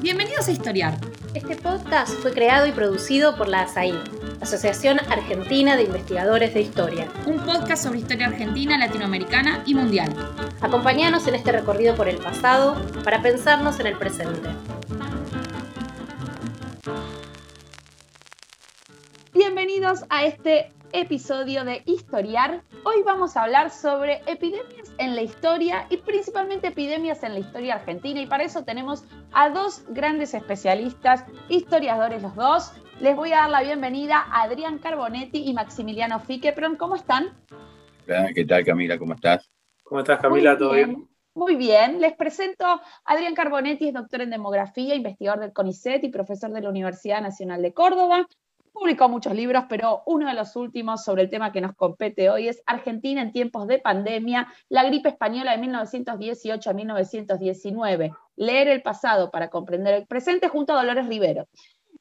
Bienvenidos a Historiar. Este podcast fue creado y producido por la ASAI, Asociación Argentina de Investigadores de Historia. Un podcast sobre historia argentina, latinoamericana y mundial. Acompáñanos en este recorrido por el pasado para pensarnos en el presente. Bienvenidos a este episodio de Historiar. Hoy vamos a hablar sobre epidemias en la historia y principalmente epidemias en la historia argentina y para eso tenemos a dos grandes especialistas, historiadores los dos. Les voy a dar la bienvenida a Adrián Carbonetti y Maximiliano Fiquepron. ¿Cómo están? ¿Qué tal Camila? ¿Cómo estás? ¿Cómo estás Camila? ¿Todo bien? Muy bien, les presento a Adrián Carbonetti, es doctor en demografía, investigador del CONICET y profesor de la Universidad Nacional de Córdoba. Publicó muchos libros, pero uno de los últimos sobre el tema que nos compete hoy es Argentina en tiempos de pandemia, la gripe española de 1918 a 1919. Leer el pasado para comprender el presente junto a Dolores Rivero.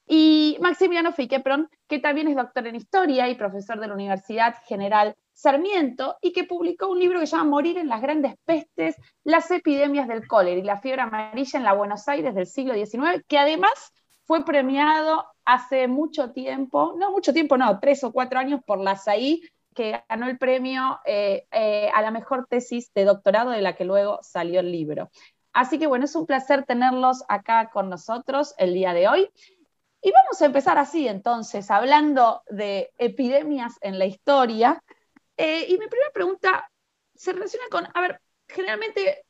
Y Maximiliano Fiquepron, que también es doctor en historia y profesor de la Universidad General Sarmiento, y que publicó un libro que se llama Morir en las grandes pestes, las epidemias del cólera y la fiebre amarilla en la Buenos Aires del siglo XIX, que además fue premiado hace mucho tiempo, no mucho tiempo, no, tres o cuatro años por la SAI, que ganó el premio eh, eh, a la mejor tesis de doctorado de la que luego salió el libro. Así que bueno, es un placer tenerlos acá con nosotros el día de hoy. Y vamos a empezar así entonces, hablando de epidemias en la historia. Eh, y mi primera pregunta se relaciona con, a ver, generalmente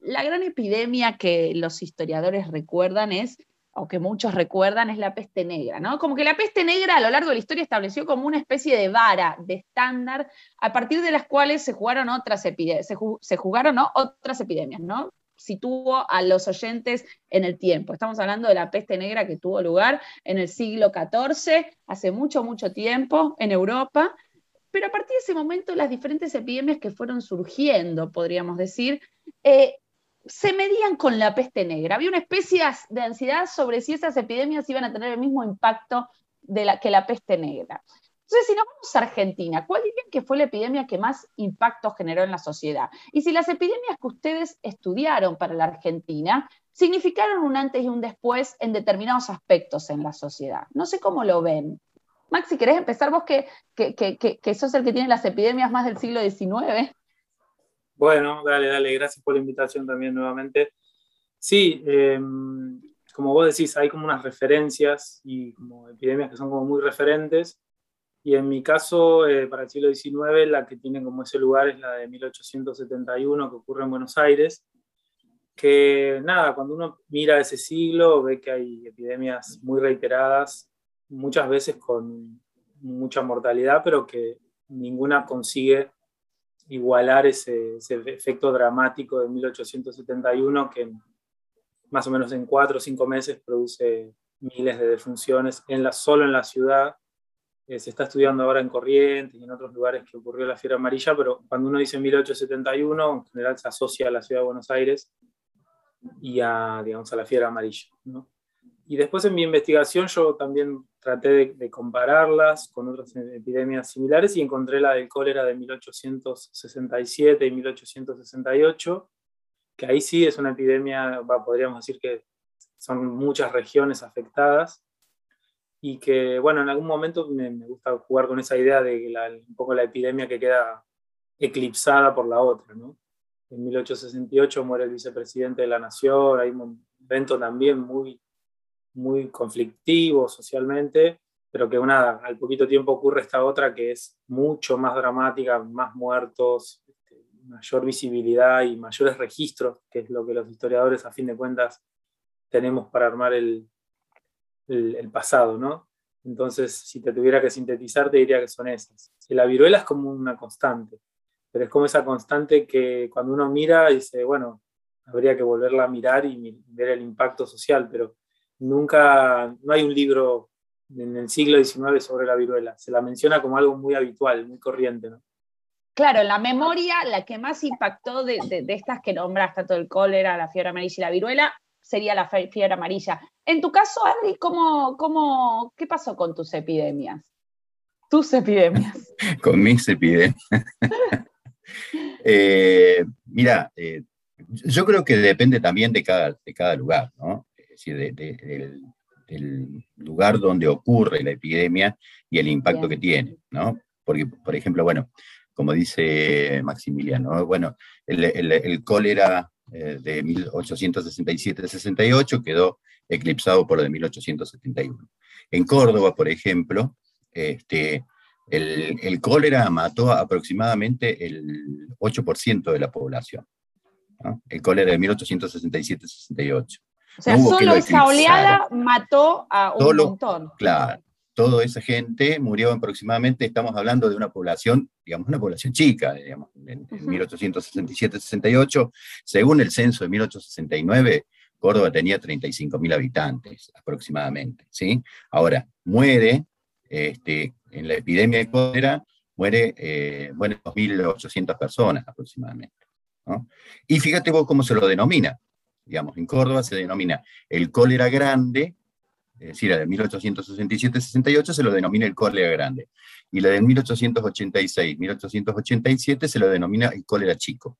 la gran epidemia que los historiadores recuerdan es o que muchos recuerdan, es la peste negra, ¿no? Como que la peste negra a lo largo de la historia estableció como una especie de vara, de estándar, a partir de las cuales se jugaron otras epidemias, jugaron otras epidemias, ¿no? Situó a los oyentes en el tiempo. Estamos hablando de la peste negra que tuvo lugar en el siglo XIV, hace mucho, mucho tiempo, en Europa. Pero a partir de ese momento, las diferentes epidemias que fueron surgiendo, podríamos decir, eh, se medían con la peste negra. Había una especie de ansiedad sobre si esas epidemias iban a tener el mismo impacto que la peste negra. Entonces, si nos vamos a Argentina, ¿cuál dirían que fue la epidemia que más impacto generó en la sociedad? Y si las epidemias que ustedes estudiaron para la Argentina significaron un antes y un después en determinados aspectos en la sociedad. No sé cómo lo ven. Max, si querés empezar vos, que, que, que, que sos el que tiene las epidemias más del siglo XIX. Bueno, dale, dale, gracias por la invitación también nuevamente. Sí, em, como vos decís, hay como unas referencias y como epidemias que son como muy referentes. Y en mi caso, eh, para el siglo XIX, la que tiene como ese lugar es la de 1871, que ocurre en Buenos Aires. Que nada, cuando uno mira ese siglo, ve que hay epidemias muy reiteradas, muchas veces con mucha mortalidad, pero que ninguna consigue igualar ese, efecto dramático de 1871 que más o menos en cuatro o cinco meses produce miles de defunciones en la, solo en la ciudad. Eh, se está estudiando ahora en Corrientes y en otros lugares que ocurrió la fiebre amarilla, pero cuando uno dice 1871, en general se asocia a la ciudad de Buenos Aires y a, digamos, a la fiebre amarilla. ¿no? Y después en mi investigación yo también traté de, compararlas con otras epidemias similares y encontré la del cólera de 1867 y 1868, que ahí sí es una epidemia, podríamos decir que son muchas regiones afectadas y que, bueno, en algún momento me, gusta jugar con esa idea de la, un poco la epidemia que queda eclipsada por la otra, ¿no? En 1868 muere el vicepresidente de la nación, hay un evento también muy muy conflictivo socialmente, pero que una, al poquito tiempo ocurre esta otra que es mucho más dramática, más muertos, este, mayor visibilidad y mayores registros, que es lo que los historiadores a fin de cuentas tenemos para armar el, el, pasado, ¿no? Entonces, si te tuviera que sintetizar, te diría que son esas. La viruela es como una constante, pero es como esa constante que cuando uno mira dice, bueno, habría que volverla a mirar y ver el impacto social, pero nunca, no hay un libro en el siglo XIX sobre la viruela. Se la menciona como algo muy habitual, muy corriente. ¿no? Claro, en la memoria, la que más impactó de, estas que nombras, tanto el cólera, la fiebre amarilla y la viruela, sería la fiebre amarilla. En tu caso, Adri, ¿cómo, cómo, qué pasó con tus epidemias? Tus epidemias. con mis epidemias. Eh, mira, eh, Yo creo que depende también de cada, de cada lugar, ¿no? Decir, del, lugar donde ocurre la epidemia y el impacto que tiene, ¿no? Porque, por ejemplo, bueno, como dice Maximiliano, bueno, el, cólera eh, de 1867-68 quedó eclipsado por el de 1871. En Córdoba, por ejemplo, este, el, cólera mató aproximadamente el 8% de la población. El cólera de 1867-68. O sea, solo esa oleada mató a un montón. Claro, toda esa gente murió aproximadamente, estamos hablando de una población, digamos, una población chica, digamos, en, 1867-68, según el censo de 1869, Córdoba tenía 35.000 habitantes aproximadamente, ¿sí? Ahora, muere, este, en la epidemia de cólera, muere, eh, bueno, 2.800 personas aproximadamente. Y fíjate vos cómo se lo denomina. Digamos, en Córdoba se denomina el cólera grande es decir, la de 1867-68 se lo denomina el cólera grande, y la de 1886-1887 se lo denomina el cólera chico,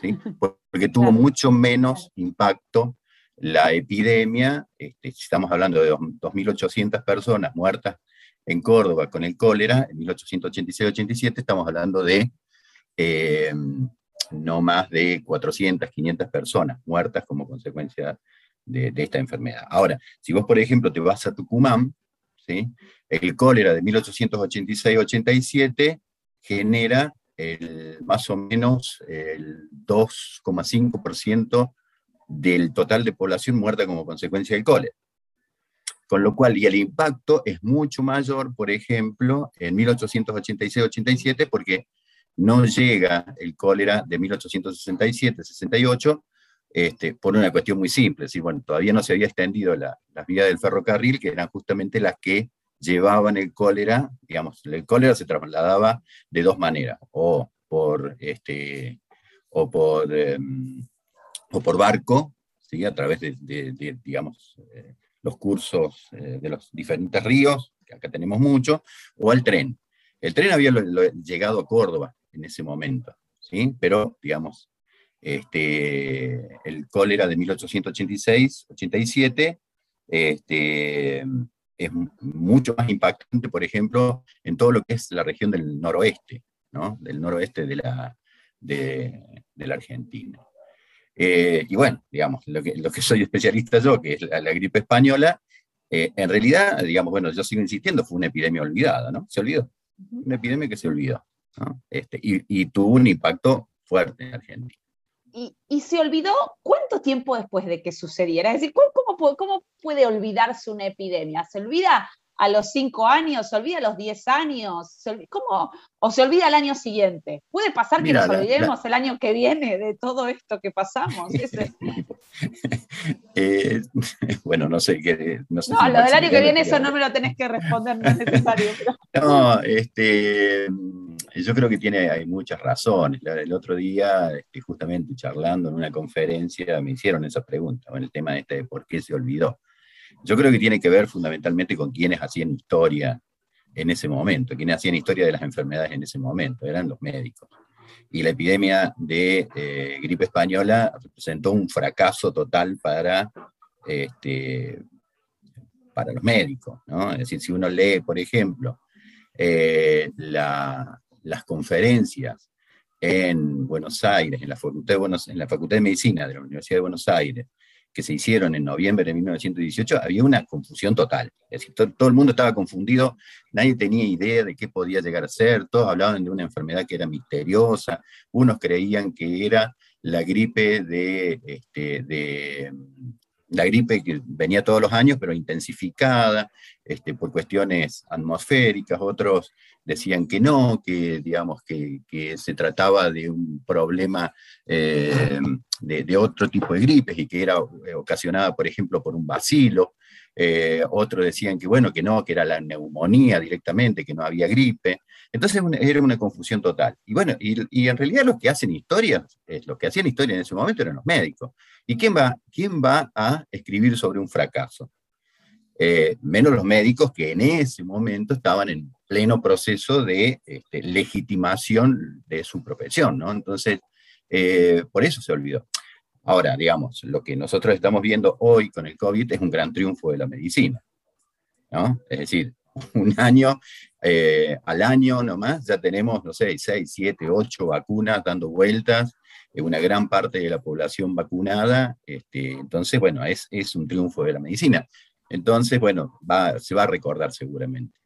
¿sí? porque tuvo mucho menos impacto la epidemia, este, estamos hablando de 2.800 personas muertas en Córdoba con el cólera, en 1886-87 estamos hablando de eh, no más de 400, 500 personas muertas como consecuencia de, esta enfermedad. Ahora, si vos, por ejemplo, te vas a Tucumán, ¿sí? el cólera de 1886-87 genera el, más o menos el 2,5% del total de población muerta como consecuencia del cólera. Con lo cual, y el impacto es mucho mayor, por ejemplo, en 1886-87, porque no llega el cólera de 1867-68 este, por una cuestión muy simple, es bueno, todavía no se había extendido las vías del ferrocarril, que eran justamente las que llevaban el cólera, digamos, el cólera se trasladaba de dos maneras, o por, este, o por, em, o por barco, ¿sí? a través de, digamos, eh, los cursos eh, de los diferentes ríos, que acá tenemos mucho, o al tren. El tren había llegado a Córdoba en ese momento, ¿sí? pero, digamos, este, el cólera de 1886-87 este, es mucho más impactante, por ejemplo, en todo lo que es la región del noroeste, ¿no? del noroeste de la, de, la Argentina. Eh, y bueno, digamos, lo que, lo que soy especialista yo, que es la, gripe española, eh, en realidad, digamos, bueno, yo sigo insistiendo, fue una epidemia olvidada, ¿no? Se olvidó. Una epidemia que se olvidó. Este, y, tuvo un impacto fuerte en Argentina y, se olvidó cuánto tiempo después de que sucediera. Es decir, ¿cómo, cómo puede olvidarse una epidemia? ¿Se olvida a los cinco años? ¿Se olvida a los diez años? ¿Cómo? ¿O se olvida al año siguiente? ¿Puede pasar que nos olvidemos el año que viene de todo esto que pasamos? Eh, bueno, no sé qué. No, lo del año que viene, eso no me lo tenés que responder, no es necesario. No, este yo creo que tiene, hay muchas razones. El otro día, este, justamente charlando en una conferencia, me hicieron esa pregunta, en el tema este de por qué se olvidó. Yo creo que tiene que ver fundamentalmente con quienes hacían historia en ese momento, quienes hacían historia de las enfermedades en ese momento, eran los médicos. Y la epidemia de eh, gripe española representó un fracaso total para, este, para los médicos. Es decir, si uno lee, por ejemplo, eh, la, las conferencias en Buenos Aires, en la Facultad de Medicina de la Universidad de Buenos Aires, que se hicieron en noviembre de 1918, había una confusión total. Es decir, todo, el mundo estaba confundido, nadie tenía idea de qué podía llegar a ser, todos hablaban de una enfermedad que era misteriosa, unos creían que era la gripe de, este, de la gripe que venía todos los años, pero intensificada este, por cuestiones atmosféricas, otros decían que no, que, digamos, que, se trataba de un problema eh, de, otro tipo de gripes y que era eh, ocasionada, por ejemplo, por un bacilo. Eh, otros decían que, bueno, que no, que era la neumonía directamente, que no había gripe. Entonces era una confusión total. Y bueno, y, en realidad los que hacen historia, los que hacían historia en ese momento eran los médicos. ¿Y quién va, quién va a escribir sobre un fracaso? Eh, menos los médicos que en ese momento estaban en pleno proceso de este, legitimación de su profesión, ¿no? Entonces, eh, por eso se olvidó. Ahora, digamos, lo que nosotros estamos viendo hoy con el COVID es un gran triunfo de la medicina, ¿no? Es decir, un año, eh, al año nomás, ya tenemos, no sé, seis, siete, ocho vacunas dando vueltas, eh, una gran parte de la población vacunada, este, entonces, bueno, es, es un triunfo de la medicina. Entonces, bueno, se va a recordar seguramente.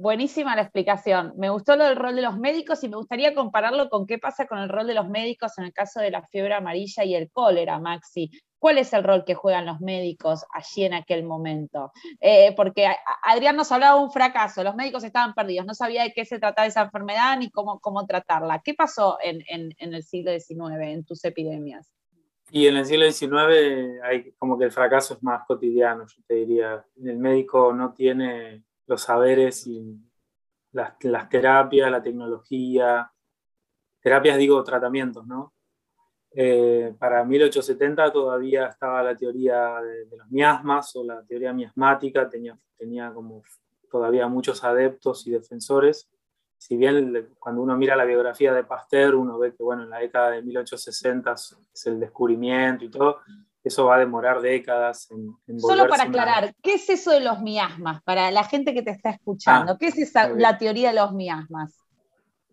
Buenísima la explicación. Me gustó lo del rol de los médicos y me gustaría compararlo con qué pasa con el rol de los médicos en el caso de la fiebre amarilla y el cólera, Maxi. ¿Cuál es el rol que juegan los médicos allí en aquel momento? Eh, porque Adrián nos hablaba de un fracaso, los médicos estaban perdidos, no sabía de qué se trataba esa enfermedad ni cómo, cómo tratarla. ¿Qué pasó en, en el siglo XIX, en tus epidemias? Y en el siglo XIX hay como que el fracaso es más cotidiano, yo te diría. El médico no tiene los saberes y las, terapias, la tecnología, terapias digo tratamientos, ¿no? Eh, para 1870 todavía estaba la teoría de, los miasmas o la teoría miasmática, tenía, tenía como todavía muchos adeptos y defensores. Si bien cuando uno mira la biografía de Pasteur, uno ve que bueno, en la década de 1860 es el descubrimiento y todo, eso va a demorar décadas en, Solo para aclarar, ¿qué es eso de los miasmas? Para la gente que te está escuchando, ah, ¿qué es esa, la teoría de los miasmas?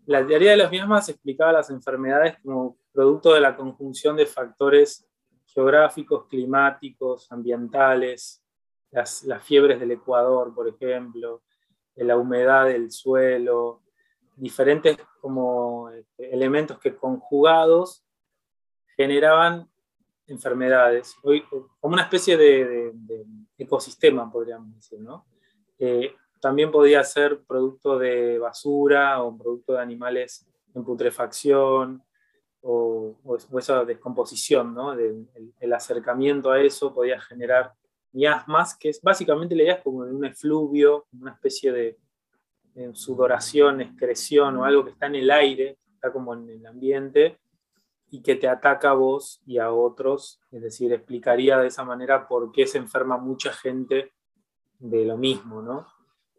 La teoría de los miasmas explicaba las enfermedades como producto de la conjunción de factores geográficos, climáticos, ambientales, las, las fiebres del Ecuador, por ejemplo, la humedad del suelo, diferentes como este, elementos que conjugados generaban enfermedades, como una especie de, ecosistema, podríamos decir, ¿no? También podía ser producto de basura o producto de animales en putrefacción o, esa descomposición, ¿no? el, acercamiento a eso podía generar miasmas, que es básicamente la idea es como un efluvio, una especie de, de sudoración, excreción o algo que está en el aire, está como en el ambiente, y que te ataca a vos y a otros. Es decir, explicaría de esa manera por qué se enferma mucha gente de lo mismo, ¿no?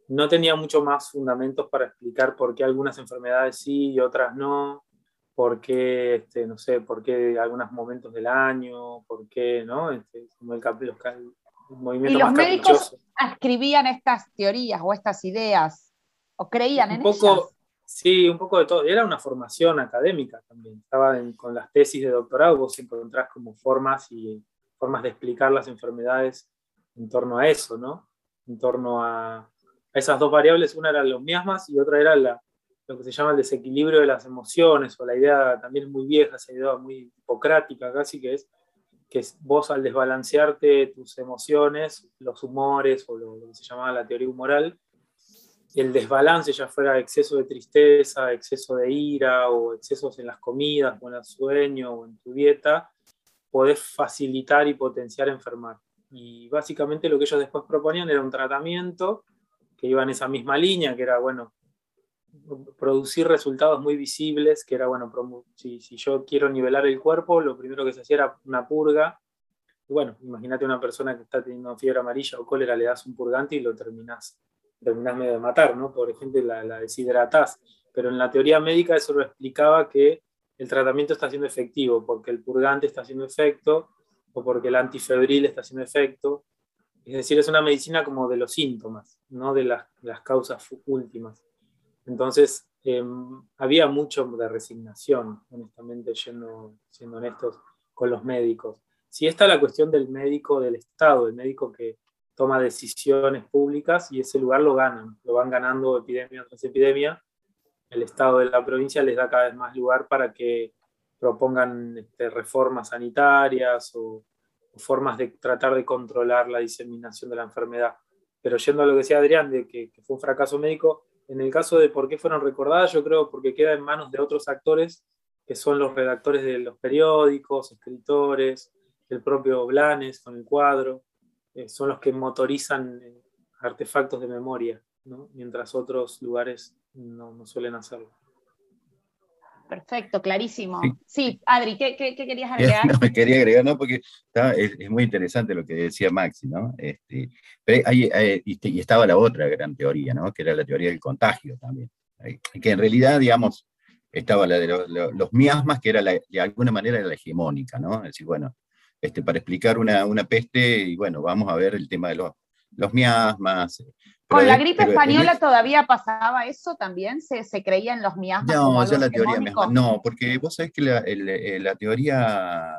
No tenía mucho más fundamentos para explicar por qué algunas enfermedades sí y otras no, por qué, este, no sé, por qué algunos momentos del año, por qué, ¿no? Este, como el, movimiento ¿Y los médicos escribían estas teorías o estas ideas o creían en ellas? Sí, un poco de todo. Era una formación académica también. Estaba con las tesis de doctorado, vos encontrás como formas y formas de explicar las enfermedades en torno a eso, ¿no? En torno a, esas dos variables. Una era los miasmas y otra era la, lo que se llama el desequilibrio de las emociones, o la idea también muy vieja, esa idea muy hipocrática casi, que es que vos al desbalancearte tus emociones, los humores, o lo, lo que se llamaba la teoría humoral, el desbalance, ya fuera exceso de tristeza, exceso de ira o excesos en las comidas o en el sueño o en tu dieta, podés facilitar y potenciar enfermar. Y básicamente lo que ellos después proponían era un tratamiento que iba en esa misma línea, que era, bueno, producir resultados muy visibles, que era, bueno, si, si yo quiero nivelar el cuerpo, lo primero que se hacía era una purga. Y bueno, imagínate una persona que está teniendo fiebre amarilla o cólera, le das un purgante y lo terminás terminás medio de matar, ¿no? Por ejemplo, la, la deshidratás. Pero en la teoría médica eso lo explicaba que el tratamiento está siendo efectivo porque el purgante está haciendo efecto o porque el antifebril está haciendo efecto. Es decir, es una medicina como de los síntomas, no de las, las causas últimas. Entonces, em, había mucho de resignación, honestamente, yendo, siendo honestos, con los médicos. Si está la cuestión del médico del Estado, el médico que toma decisiones públicas y ese lugar lo ganan, lo van ganando epidemia tras epidemia. El Estado de la provincia les da cada vez más lugar para que propongan este, reformas sanitarias o, formas de tratar de controlar la diseminación de la enfermedad. Pero yendo a lo que decía Adrián, de que, fue un fracaso médico, en el caso de por qué fueron recordadas, yo creo porque queda en manos de otros actores, que son los redactores de los periódicos, escritores, el propio Blanes con el cuadro, eh, son los que motorizan eh, artefactos de memoria, mientras otros lugares no, suelen hacerlo. Perfecto, clarísimo. Sí, Adri, ¿qué, querías agregar? No, quería agregar, no, porque es, muy interesante lo que decía Maxi, ¿no? Este, y estaba la otra gran teoría, ¿no? Que era la teoría del contagio también. Que en realidad, digamos, estaba la de los miasmas, que era de alguna manera la hegemónica, ¿no? Es decir, bueno, este, para explicar una, una, peste, y bueno, vamos a ver el tema de los, los miasmas. ¿Con la gripe española todavía pasaba eso también? ¿Se, se creía en los miasmas? No, ya la teoría no, porque vos sabés que la, eh, la teoría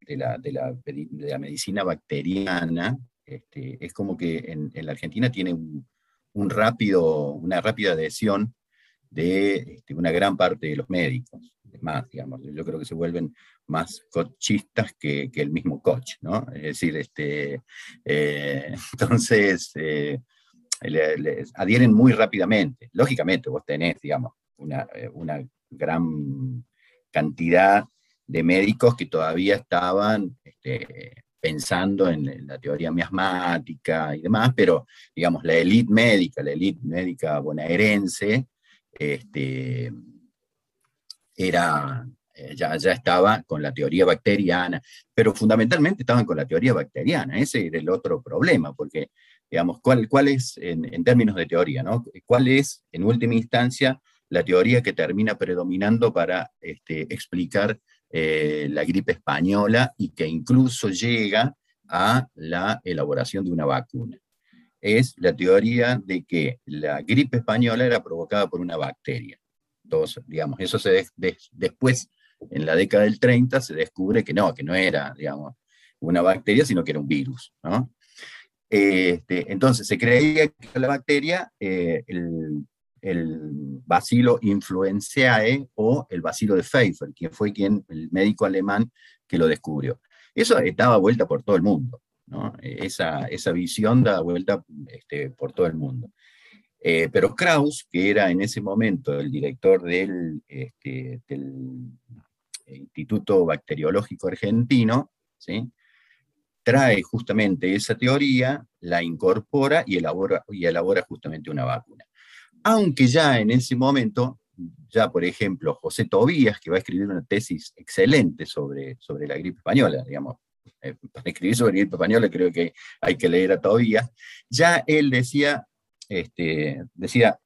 de la, de, la, de la, medicina bacteriana este, es como que en, en la Argentina tiene un, un, rápido, una rápida adhesión de este, una gran parte de los médicos. Es más, digamos, yo creo que se vuelven más coachistas que, el mismo coach, ¿no? Es decir, este, eh, entonces eh, adhieren muy rápidamente. Lógicamente, vos tenés, digamos, una, eh, gran cantidad de médicos que todavía estaban este, pensando en, la teoría miasmática y demás, pero digamos, la élite médica, la élite médica bonaerense, este, era, ya, ya estaba con la teoría bacteriana, pero fundamentalmente estaban con la teoría bacteriana, ese era el otro problema, porque, digamos, ¿cuál, cuál es, en, términos de teoría, ¿no? ¿cuál es, en última instancia, la teoría que termina predominando para este, explicar eh, la gripe española y que incluso llega a la elaboración de una vacuna? Es la teoría de que la gripe española era provocada por una bacteria. Entonces, digamos, eso se después en la década del 30 se descubre que no, que no era, digamos, una bacteria, sino que era un virus. Este, entonces se creía que la bacteria, eh, el, el, bacilo influenzae o el bacilo de Pfeiffer, quien fue quien, el médico alemán que lo descubrió. Eso estaba vuelta por todo el mundo, ¿no? esa, esa, visión da vuelta este, por todo el mundo. Eh, pero Kraus, que era en ese momento el director del, este, del Instituto Bacteriológico Argentino, ¿sí? trae justamente esa teoría, la incorpora y elabora, y elabora justamente una vacuna. Aunque ya en ese momento, ya por ejemplo, José Tobías, que va a escribir una tesis excelente sobre, sobre la gripe española, digamos, eh, para escribir sobre la gripe española creo que hay que leer a Tobías, ya él decía, este, decía,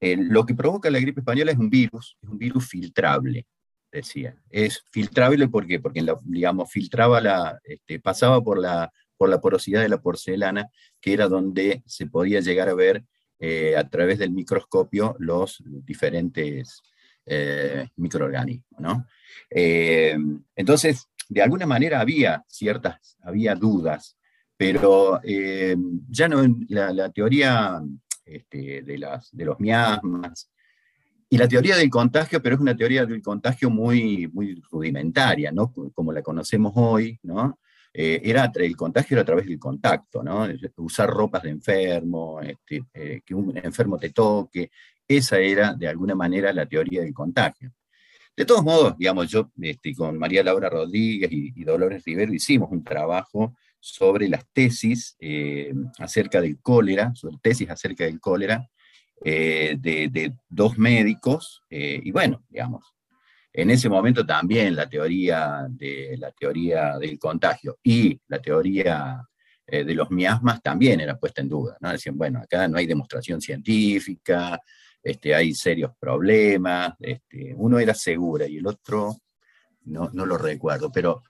eh, lo que provoca la gripe española es un virus, es un virus filtrable decía. Es filtrable porque, porque digamos, filtraba la, este, pasaba por la, por la porosidad de la porcelana, que era donde se podía llegar a ver eh, a través del microscopio los diferentes eh, microorganismos. ¿no? Eh, entonces, de alguna manera había ciertas, había dudas, pero ya no la, la teoría este, de, las, de los miasmas, y la teoría del contagio, pero es una teoría del contagio muy, rudimentaria, ¿no? Como la conocemos hoy. Eh, era, el contagio era a través del contacto, ¿no? Usar ropas de enfermo, este, eh, que un enfermo te toque, esa era de alguna manera la teoría del contagio. De todos modos, digamos, yo este, con María Laura Rodríguez y, Dolores Rivero hicimos un trabajo sobre las tesis eh, acerca del cólera, sobre tesis acerca del cólera, eh, de, dos médicos, eh, y bueno, digamos, en ese momento también la teoría, de, la teoría del contagio y la teoría eh, de los miasmas también era puesta en duda, ¿no? Decían, bueno, acá no hay demostración científica, este, hay serios problemas, este, uno era segura y el otro no, no lo recuerdo, pero,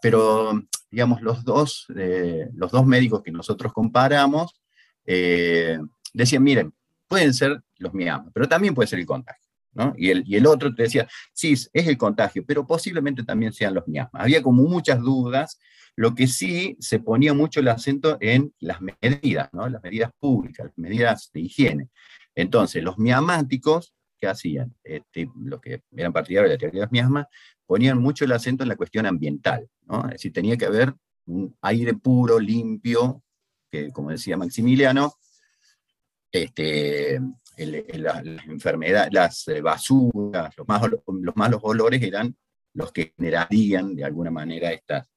pero digamos, los dos, los dos médicos que nosotros comparamos decían, miren, pueden ser los miasmas, pero también puede ser el contagio. ¿no? Y, el, y el otro te decía, sí, es el contagio, pero posiblemente también sean los miasmas. Había como muchas dudas, lo que sí se ponía mucho el acento en las medidas, ¿no? las medidas públicas, las medidas de higiene. Entonces, los miamáticos, ¿qué hacían? Este, los que eran partidarios de la teoría de los miasmas, ponían mucho el acento en la cuestión ambiental, ¿no? es decir, tenía que haber un aire puro, limpio, que como decía Maximiliano, este, las enfermedades, las eh, basuras, los, los malos olores eran los que generarían de alguna manera estas.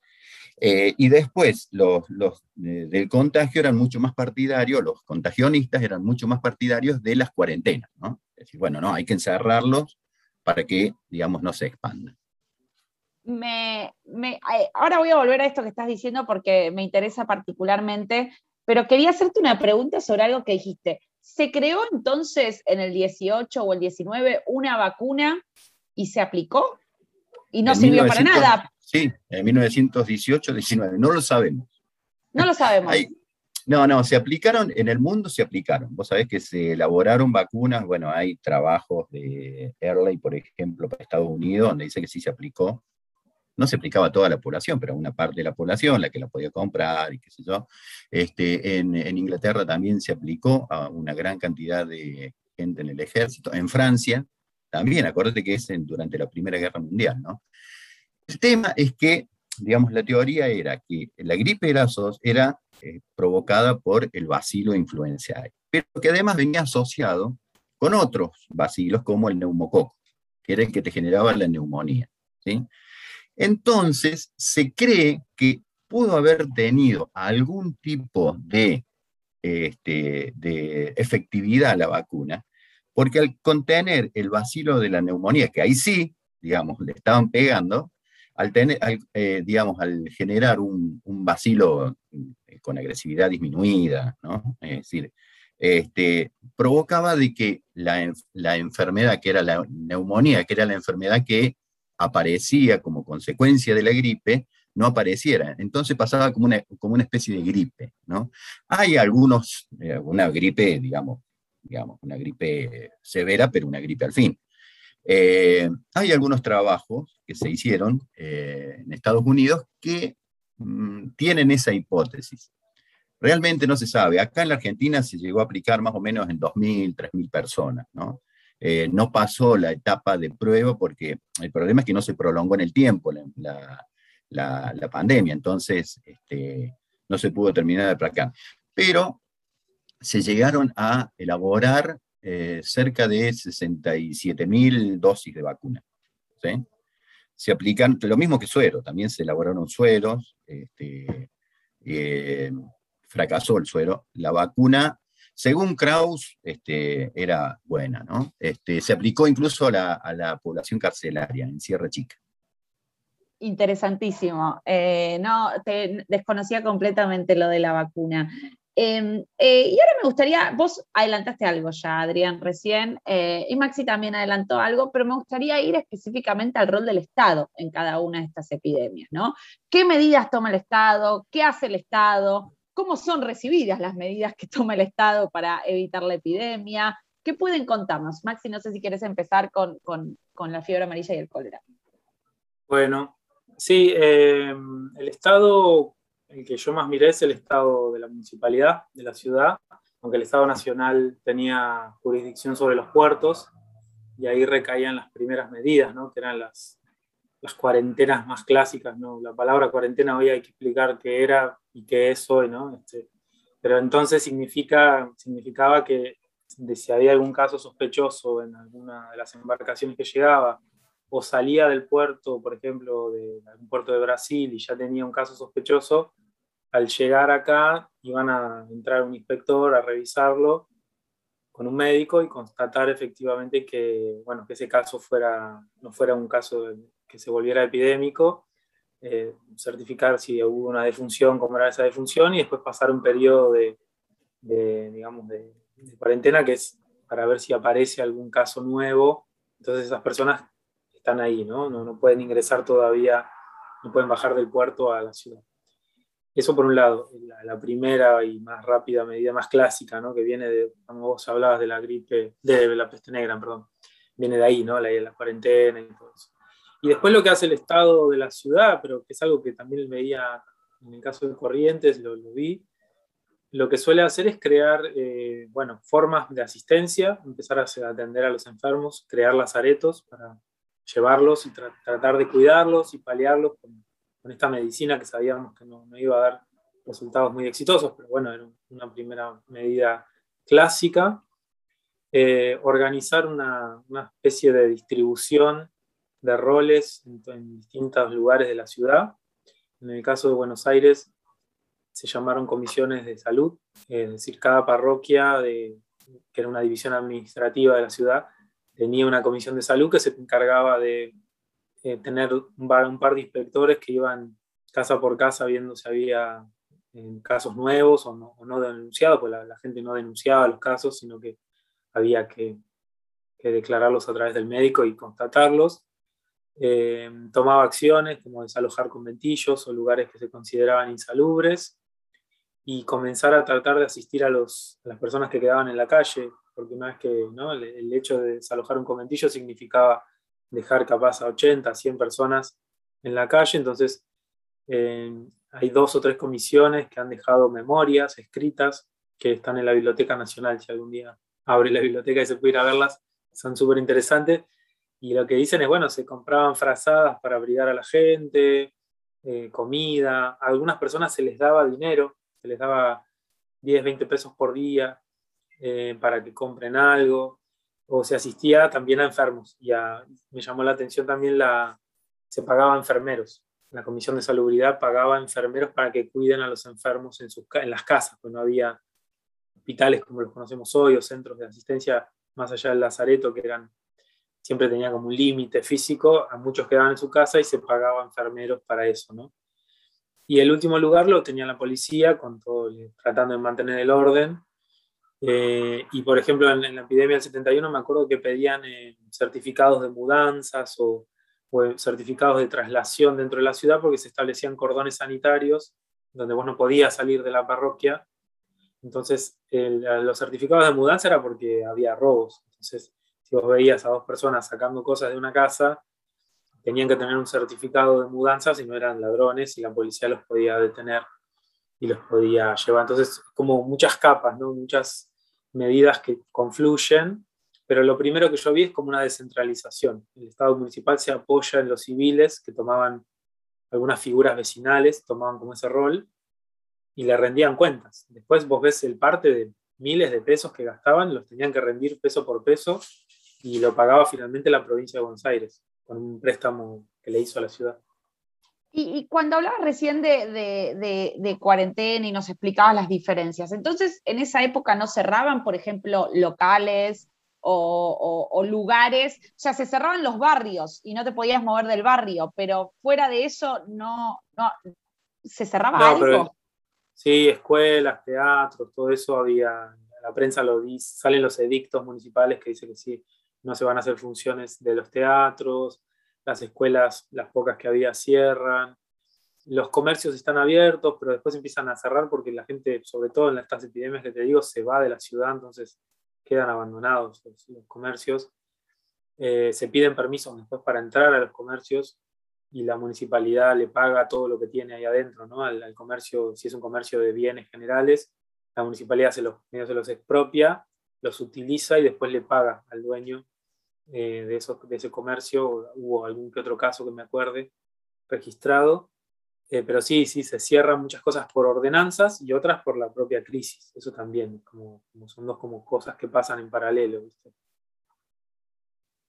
Eh, y después los, del contagio eran mucho más partidarios, los contagionistas eran mucho más partidarios de las cuarentenas. Es decir, bueno, no, hay que encerrarlos para que, digamos, no se expandan. Me, ahora voy a volver a esto que estás diciendo porque me interesa particularmente pero quería hacerte una pregunta sobre algo que dijiste. ¿Se creó entonces en el 18 o el 19 una vacuna y se aplicó? Y no sirvió para nada. Sí, en 1918-19, no lo sabemos. No lo sabemos. no, no, se aplicaron, en el mundo se aplicaron. Vos sabés que se elaboraron vacunas, bueno, hay trabajos de Early, por ejemplo, para Estados Unidos, donde dice que sí se aplicó. No se aplicaba a toda la población, pero a una parte de la población, la que la podía comprar y qué sé yo. Este, en, Inglaterra también se aplicó a una gran cantidad de gente en el ejército. En Francia también, acuérdate que es durante la Primera Guerra Mundial, ¿no? El tema es que, digamos, la teoría era que la gripe era, era eh, provocada por el bacilo influenza pero que además venía asociado con otros bacilos como el neumococo, que era el que te generaba la neumonía. ¿sí? Entonces, se cree que pudo haber tenido algún tipo de, este, de efectividad la vacuna, porque al contener el bacilo de la neumonía, que ahí sí, digamos, le estaban pegando, al, tener, eh, digamos, al generar un, un vacilo eh, con agresividad disminuida, ¿no? Es decir, este, provocaba de que la, la, enfermedad, que era la neumonía, que era la enfermedad que aparecía como consecuencia de la gripe, no apareciera. Entonces pasaba como una, como una especie de gripe, ¿no? Hay algunos, eh, una gripe, digamos, digamos, una gripe severa, pero una gripe al fin. Eh, hay algunos trabajos que se hicieron eh, en Estados Unidos que mm, tienen esa hipótesis. Realmente no se sabe. Acá en la Argentina se llegó a aplicar más o menos en 2.000, 3.000 personas. ¿no? Eh, no pasó la etapa de prueba porque el problema es que no se prolongó en el tiempo la, pandemia, entonces este, no se pudo terminar de aplicar. Pero se llegaron a elaborar eh, cerca de 67 mil dosis de vacuna. Se aplican, lo mismo que suero, también se elaboraron sueros, este, eh, fracasó el suero. La vacuna, según Kraus, este, era buena, ¿no? Este, se aplicó incluso a la, población carcelaria en Sierra Chica interesantísimo. Eh, no, te desconocía completamente lo de la vacuna. Em, eh, y ahora me gustaría, vos adelantaste algo ya, Adrián, recién, eh, y Maxi también adelantó algo, pero me gustaría ir específicamente al rol del Estado en cada una de estas epidemias, ¿no? ¿Qué medidas toma el Estado? ¿Qué hace el Estado? ¿Cómo son recibidas las medidas que toma el Estado para evitar la epidemia? ¿Qué pueden contarnos? Maxi, no sé si quieres empezar con, la fiebre amarilla y el cólera. Bueno, sí, em, el Estado el que yo más miré es el Estado de la municipalidad, de la ciudad, aunque el Estado nacional tenía jurisdicción sobre los puertos, y ahí recaían las primeras medidas, ¿no? que eran las, las cuarentenas más clásicas. ¿no? La palabra cuarentena hoy hay que explicar qué era y qué es hoy, ¿no? Este, pero entonces significa, significaba que si había algún caso sospechoso en alguna de las embarcaciones que llegaba, o salía del puerto, por ejemplo, de algún puerto de Brasil y ya tenía un caso sospechoso, al llegar acá iban a entrar un inspector a revisarlo con un médico y constatar efectivamente que, bueno, que ese caso fuera, no fuera un caso que se volviera epidémico, eh, certificar si hubo una defunción, cómo era esa defunción, y después pasar un periodo de, digamos, de, cuarentena que es para ver si aparece algún caso nuevo. Entonces esas personas están ahí, ¿no? No, no pueden ingresar todavía, no pueden bajar del puerto a la ciudad. Eso por un lado, la, primera y más rápida medida, más clásica, ¿no? que viene de, como vos hablabas de la gripe, de la peste negra, perdón, viene de ahí, ¿no? la, la cuarentena y todo eso. Y después lo que hace el Estado de la ciudad, pero que es algo que también veía en el caso de Corrientes, lo, lo vi, lo que suele hacer es crear, eh, bueno, formas de asistencia, empezar a atender a los enfermos, crear lazaretos para llevarlos y tratar de cuidarlos y paliarlos con con esta medicina que sabíamos que no, iba a dar resultados muy exitosos, pero bueno, era una primera medida clásica. Eh, organizar una, especie de distribución de roles en, distintos lugares de la ciudad. En el caso de Buenos Aires se llamaron comisiones de salud, es decir, cada parroquia, de, que era una división administrativa de la ciudad, tenía una comisión de salud que se encargaba de eh, tener un par, de inspectores que iban casa por casa viendo si había en casos nuevos o no, denunciados, pues la, gente no denunciaba los casos, sino que había que, declararlos a través del médico y constatarlos. Eh, tomaba acciones como desalojar conventillos o lugares que se consideraban insalubres y comenzar a tratar de asistir a, los, las personas que quedaban en la calle, porque una vez que ¿no? el, hecho de desalojar un conventillo significaba dejar capaz a 80, 100 personas en la calle, entonces eh, hay dos o tres comisiones que han dejado memorias escritas que están en la Biblioteca Nacional, si algún día abre la biblioteca y se puede ir a verlas, son súper interesantes. Y lo que dicen es, bueno, se compraban frazadas para abrigar a la gente, eh, comida, a algunas personas se les daba dinero, se les daba 10, 20 pesos por día eh, para que compren algo, o se asistía también a enfermos. Y me llamó la atención también la, se pagaba a enfermeros. La Comisión de Salubridad pagaba a enfermeros para que cuiden a los enfermos en, sus, en las casas, pues no había hospitales como los conocemos hoy o centros de asistencia más allá del Lazareto que eran siempre tenía como un límite físico, a muchos quedaban en su casa y se pagaba enfermeros para eso, ¿no? Y el último lugar lo tenía la policía, con todo, tratando de mantener el orden. Eh, y por ejemplo, en, la epidemia del 71 me acuerdo que pedían eh, certificados de mudanzas o, certificados de traslación dentro de la ciudad porque se establecían cordones sanitarios donde vos no podías salir de la parroquia. Entonces, los certificados de mudanza era porque había robos. Entonces, si vos veías a dos personas sacando cosas de una casa, tenían que tener un certificado de mudanza si no eran ladrones y la policía los podía detener y los podía llevar. Entonces, como muchas capas, ¿no? muchas medidas que confluyen, pero lo primero que yo vi es como una descentralización. El Estado municipal se apoya en los civiles que tomaban algunas figuras vecinales, tomaban como ese rol y le rendían cuentas. Después vos ves el parte de miles de pesos que gastaban, los tenían que rendir peso por peso y lo pagaba finalmente la provincia de Buenos Aires con un préstamo que le hizo a la ciudad. Y, cuando hablabas recién de, cuarentena y nos explicabas las diferencias, entonces en esa época no cerraban, por ejemplo, locales o, lugares, o sea, se cerraban los barrios y no te podías mover del barrio, pero fuera de eso no, se cerraba algo. sí, escuelas, teatros, todo eso había, la prensa lo dice, salen los edictos municipales que dicen que sí, no se van a hacer funciones de los teatros, las escuelas, las pocas que había, cierran, los comercios están abiertos, pero después empiezan a cerrar porque la gente, sobre todo en estas epidemias que te digo, se va de la ciudad, entonces quedan abandonados los, comercios. Eh, se piden permisos después para entrar a los comercios y la municipalidad le paga todo lo que tiene ahí adentro, ¿no? Al, comercio, si es un comercio de bienes generales, la municipalidad se los, se los expropia, los utiliza y después le paga al dueño eh, de, de ese comercio, hubo algún que otro caso que me acuerde registrado, eh, pero sí, sí, se cierran muchas cosas por ordenanzas y otras por la propia crisis, eso también, como, son dos como cosas que pasan en paralelo.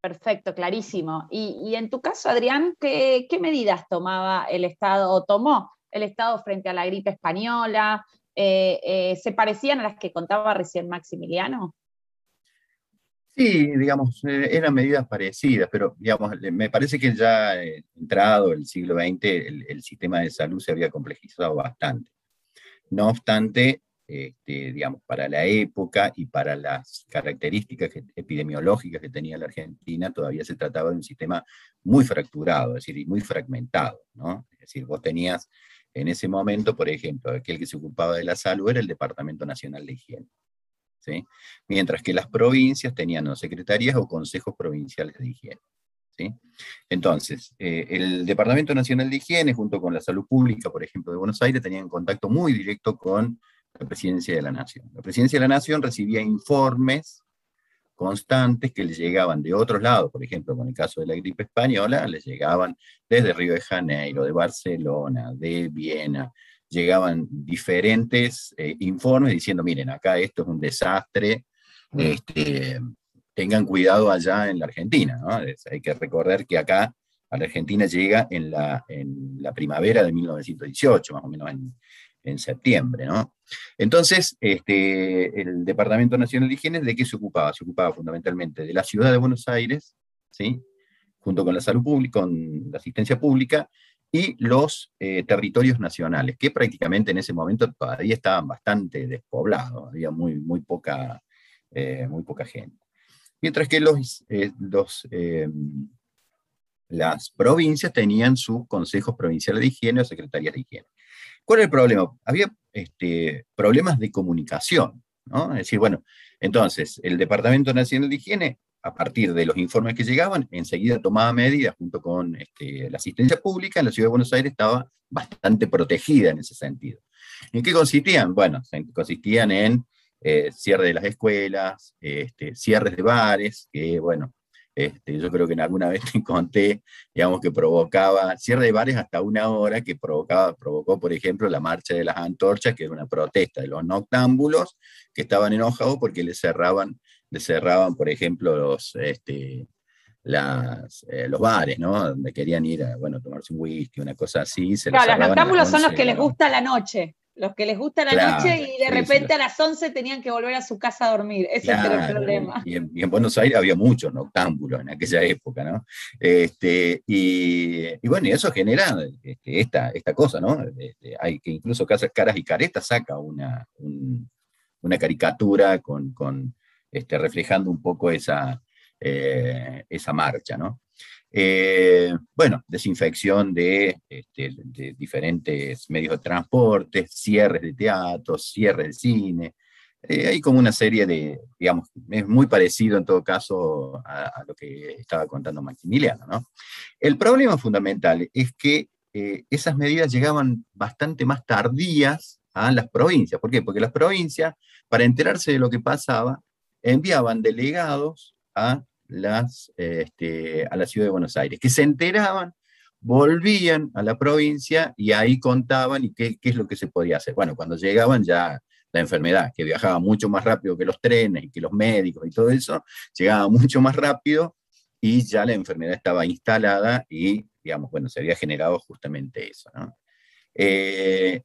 Perfecto, clarísimo. Y, en tu caso, Adrián, ¿qué, medidas tomaba el Estado o tomó el Estado frente a la gripe española? Eh, ¿Se parecían a las que contaba recién Maximiliano? Sí, digamos, eh, eran medidas parecidas, pero digamos, me parece que ya eh, entrado el siglo XX el, sistema de salud se había complejizado bastante. No obstante, este, digamos, para la época y para las características epidemiológicas que tenía la Argentina, todavía se trataba de un sistema muy fracturado, es decir, muy fragmentado. Es decir, vos tenías en ese momento, por ejemplo, aquel que se ocupaba de la salud era el Departamento Nacional de Higiene mientras que las provincias tenían secretarías o consejos provinciales de higiene. Entonces, eh, el Departamento Nacional de Higiene, junto con la Salud Pública, por ejemplo, de Buenos Aires, tenían contacto muy directo con la Presidencia de la Nación. La Presidencia de la Nación recibía informes constantes que le llegaban de otros lados, por ejemplo, con el caso de la gripe española, les llegaban desde Río de Janeiro, de Barcelona, de Viena, llegaban diferentes eh, informes diciendo, miren, acá esto es un desastre, este, tengan cuidado allá en la Argentina. hay que recordar que acá a la Argentina llega en la, en la primavera de 1918, más o menos en, en septiembre. ¿no? Entonces, este, el Departamento Nacional de Higiene, ¿de qué se ocupaba? Se ocupaba fundamentalmente de la ciudad de Buenos Aires, ¿sí? junto con la salud pública, con la asistencia pública, y los eh, territorios nacionales, que prácticamente en ese momento todavía estaban bastante despoblados, había muy, muy, poca, eh, muy poca gente. Mientras que los, los las provincias tenían sus consejos provinciales de higiene o secretarías de higiene. ¿Cuál es el problema? Había este, problemas de comunicación, ¿no? Es decir, bueno, entonces el Departamento Nacional de Higiene, a partir de los informes que llegaban, enseguida tomaba medidas junto con este, la asistencia pública, en la Ciudad de Buenos Aires estaba bastante protegida en ese sentido. ¿En qué consistían? Bueno, consistían en eh, cierre de las escuelas, este, cierres de bares, que bueno, este, yo creo que en alguna vez te conté, digamos, que provocaba cierre de bares hasta una hora, que provocaba, provocó, por ejemplo, la marcha de las antorchas, que era una protesta de los noctámbulos, que estaban enojados porque les cerraban, cerraban por ejemplo, los, este, las, eh, los bares, ¿no? Donde querían ir a, bueno, tomarse un whisky, una cosa así. claro, los noctámbulos son los que les gusta la noche. Los que les gusta la noche y de repente a las 11 tenían que volver a su casa a dormir. Ese era el problema. Y en, Buenos Aires había muchos noctámbulos en aquella época, ¿no? Este, y, bueno, y eso genera este, esta, esta cosa, ¿no? Este, hay que incluso Caras y Caretas saca una, una caricatura con, con este, reflejando un poco esa, eh, esa marcha, ¿no? Eh, bueno, desinfección este, de, diferentes medios de transporte, cierres de teatros, cierres de cine. Eh, hay como una serie de, digamos, es muy parecido en todo caso a, lo que estaba contando Maximiliano. ¿no? El problema fundamental es que esas medidas llegaban bastante más tardías a las provincias. ¿Por qué? Porque las provincias, para enterarse de lo que pasaba, enviaban delegados a las, este, a la ciudad de Buenos Aires, que se enteraban, volvían a la provincia y ahí contaban y qué, qué es lo que se podía hacer. Bueno, cuando llegaban ya la enfermedad, que viajaba mucho más rápido que los trenes y que los médicos y todo eso, llegaba mucho más rápido y ya la enfermedad estaba instalada y, digamos, bueno, se había generado justamente eso. Eh,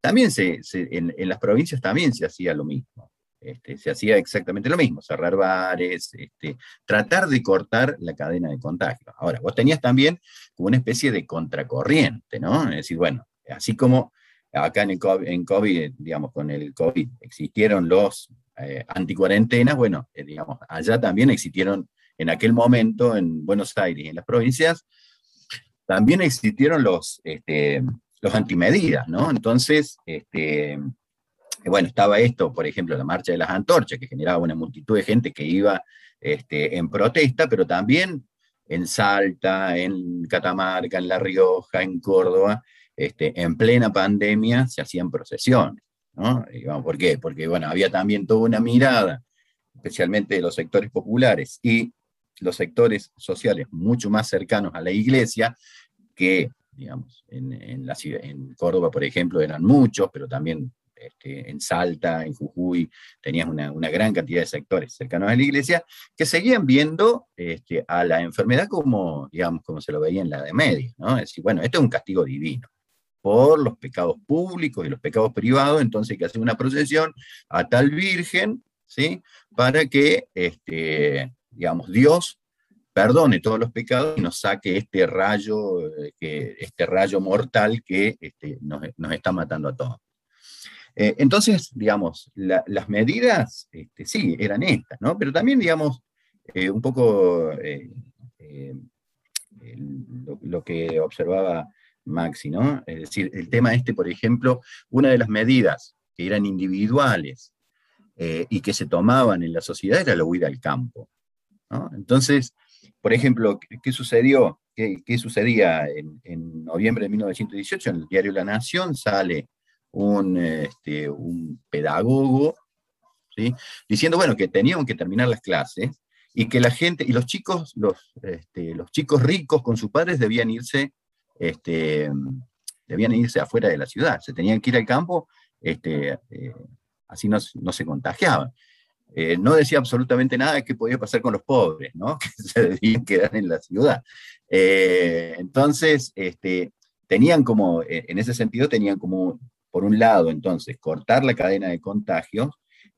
también se, en, en, las provincias también se hacía lo mismo. Este, se hacía exactamente lo mismo, cerrar bares, este, tratar de cortar la cadena de contagio. Ahora, vos tenías también como una especie de contracorriente, ¿no? Es decir, bueno, así como acá en, el COVID, digamos, con el COVID existieron los eh, anticuarentenas, bueno, eh, digamos, allá también existieron en aquel momento en Buenos Aires en las provincias, también existieron los, este, los antimedidas, ¿no? Entonces, este, bueno, estaba esto, por ejemplo, la marcha de las antorchas, que generaba una multitud de gente que iba este, en protesta, pero también en Salta, en Catamarca, en La Rioja, en Córdoba, este, en plena pandemia se hacían procesiones. ¿no? ¿Por qué? Porque bueno, había también toda una mirada, especialmente de los sectores populares y los sectores sociales mucho más cercanos a la iglesia, que digamos, en, en, la, en Córdoba, por ejemplo, eran muchos, pero también este, en Salta, en Jujuy, tenías una, gran cantidad de sectores cercanos a la iglesia que seguían viendo este, a la enfermedad como, digamos, como se lo veía en la de media, ¿no? Es decir, bueno, esto es un castigo divino por los pecados públicos y los pecados privados, entonces hay que hacer una procesión a tal virgen, ¿sí? Para que, este, digamos, Dios perdone todos los pecados y nos saque este rayo, eh, este rayo mortal que nos, está matando a todos. Eh, entonces, digamos, las medidas, este, sí, eran estas, ¿no? Pero también, digamos, eh, un poco eh, lo, que observaba Maxi, ¿no? Es decir, el tema este, por ejemplo, una de las medidas que eran individuales y que se tomaban en la sociedad era la huida al campo, ¿no? Entonces, por ejemplo, ¿qué, sucedió? ¿Qué, sucedía en, en noviembre de 1918? En el diario La Nación sale un, este, un pedagogo, ¿sí? diciendo, bueno, que tenían que terminar las clases y que la gente, y los chicos, los, este, los chicos ricos con sus padres debían irse, este, debían irse afuera de la ciudad, se tenían que ir al campo, este, eh, así no, no, se contagiaban. Eh, no decía absolutamente nada de qué podía pasar con los pobres, ¿no? que se debían quedar en la ciudad. Eh, entonces, este, tenían como, en ese sentido, tenían como por un lado, entonces, cortar la cadena de contagios,